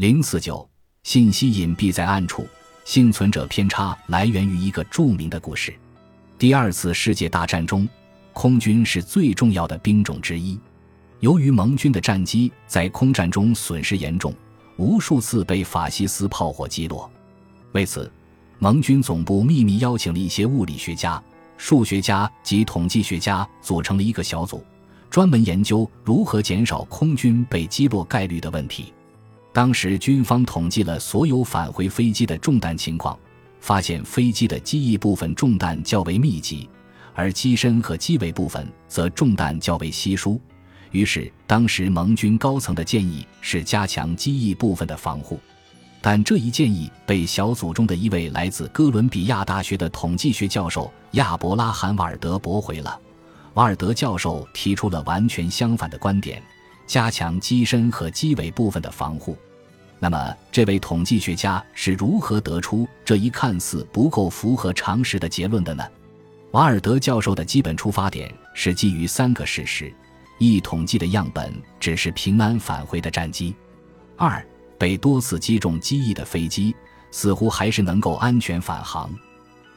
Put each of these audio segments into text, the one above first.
零四九，信息隐蔽在暗处，幸存者偏差来源于一个著名的故事。第二次世界大战中，空军是最重要的兵种之一。由于盟军的战机在空战中损失严重，无数次被法西斯炮火击落。为此，盟军总部秘密邀请了一些物理学家、数学家及统计学家，组成了一个小组，专门研究如何减少空军被击落概率的问题。当时，军方统计了所有返回飞机的中弹情况，发现飞机的机翼部分中弹较为密集，而机身和机尾部分则中弹较为稀疏。于是，当时盟军高层的建议是加强机翼部分的防护，但这一建议被小组中的一位来自哥伦比亚大学的统计学教授亚伯拉罕·瓦尔德驳回了。瓦尔德教授提出了完全相反的观点：加强机身和机尾部分的防护。那么，这位统计学家是如何得出这一看似不够符合常识的结论的呢？瓦尔德教授的基本出发点是基于三个事实。一统计的样本只是平安返回的战机，二被多次击中机翼的飞机似乎还是能够安全返航，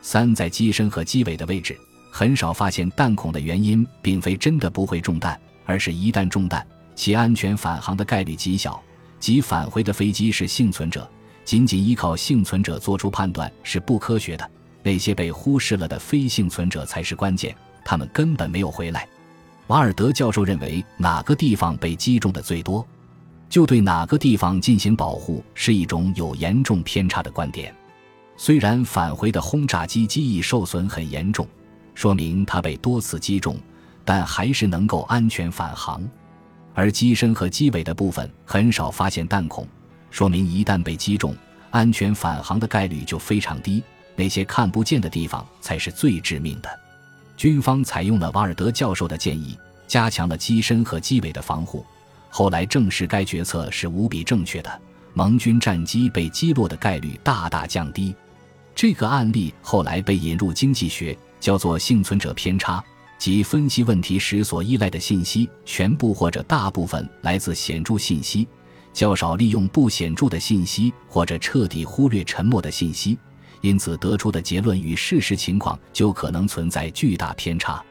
三在机身和机尾的位置很少发现弹孔的原因，并非真的不会中弹，而是一旦中弹，其安全返航的概率极小，即返回的飞机是幸存者，仅仅依靠幸存者做出判断是不科学的，那些被忽视了的非幸存者才是关键，他们根本没有回来。瓦尔德教授认为，哪个地方被击中的最多，就对哪个地方进行保护，是一种有严重偏差的观点。虽然返回的轰炸机机翼受损很严重，说明它被多次击中，但还是能够安全返航。而机身和机尾的部分很少发现弹孔，说明一旦被击中，安全返航的概率就非常低。那些看不见的地方才是最致命的。军方采用了瓦尔德教授的建议，加强了机身和机尾的防护。后来证实该决策是无比正确的，盟军战机被击落的概率大大降低。这个案例后来被引入经济学，叫做幸存者偏差，即分析问题时所依赖的信息全部或者大部分来自显著信息，较少利用不显著的信息，或者彻底忽略沉默的信息。因此得出的结论与事实情况就可能存在巨大偏差。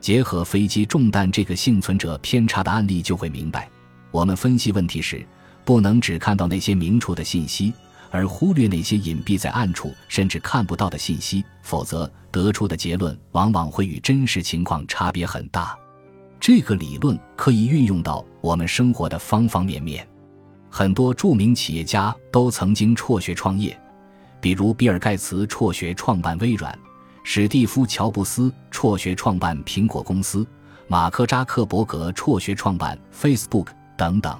结合飞机中弹这个幸存者偏差的案例，就会明白，我们分析问题时不能只看到那些明处的信息，而忽略那些隐蔽在暗处甚至看不到的信息，否则得出的结论往往会与真实情况差别很大。这个理论可以运用到我们生活的方方面面。很多著名企业家都曾经辍学创业。比如，比尔·盖茨辍学创办微软，史蒂夫·乔布斯辍学创办苹果公司，马克·扎克伯格辍学创办 Facebook 等等。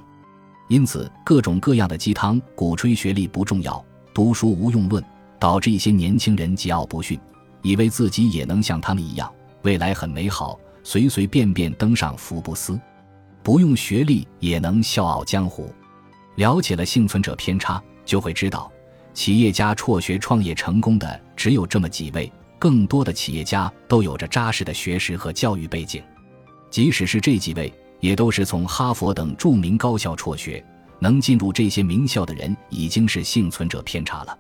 因此，各种各样的鸡汤鼓吹学历不重要、读书无用论，导致一些年轻人桀骜不驯，以为自己也能像他们一样，未来很美好，随随便便登上福布斯，不用学历也能笑傲江湖。了解了幸存者偏差，就会知道。企业家辍学创业成功的只有这么几位，更多的企业家都有着扎实的学识和教育背景。即使是这几位，也都是从哈佛等著名高校辍学。能进入这些名校的人，已经是幸存者偏差了。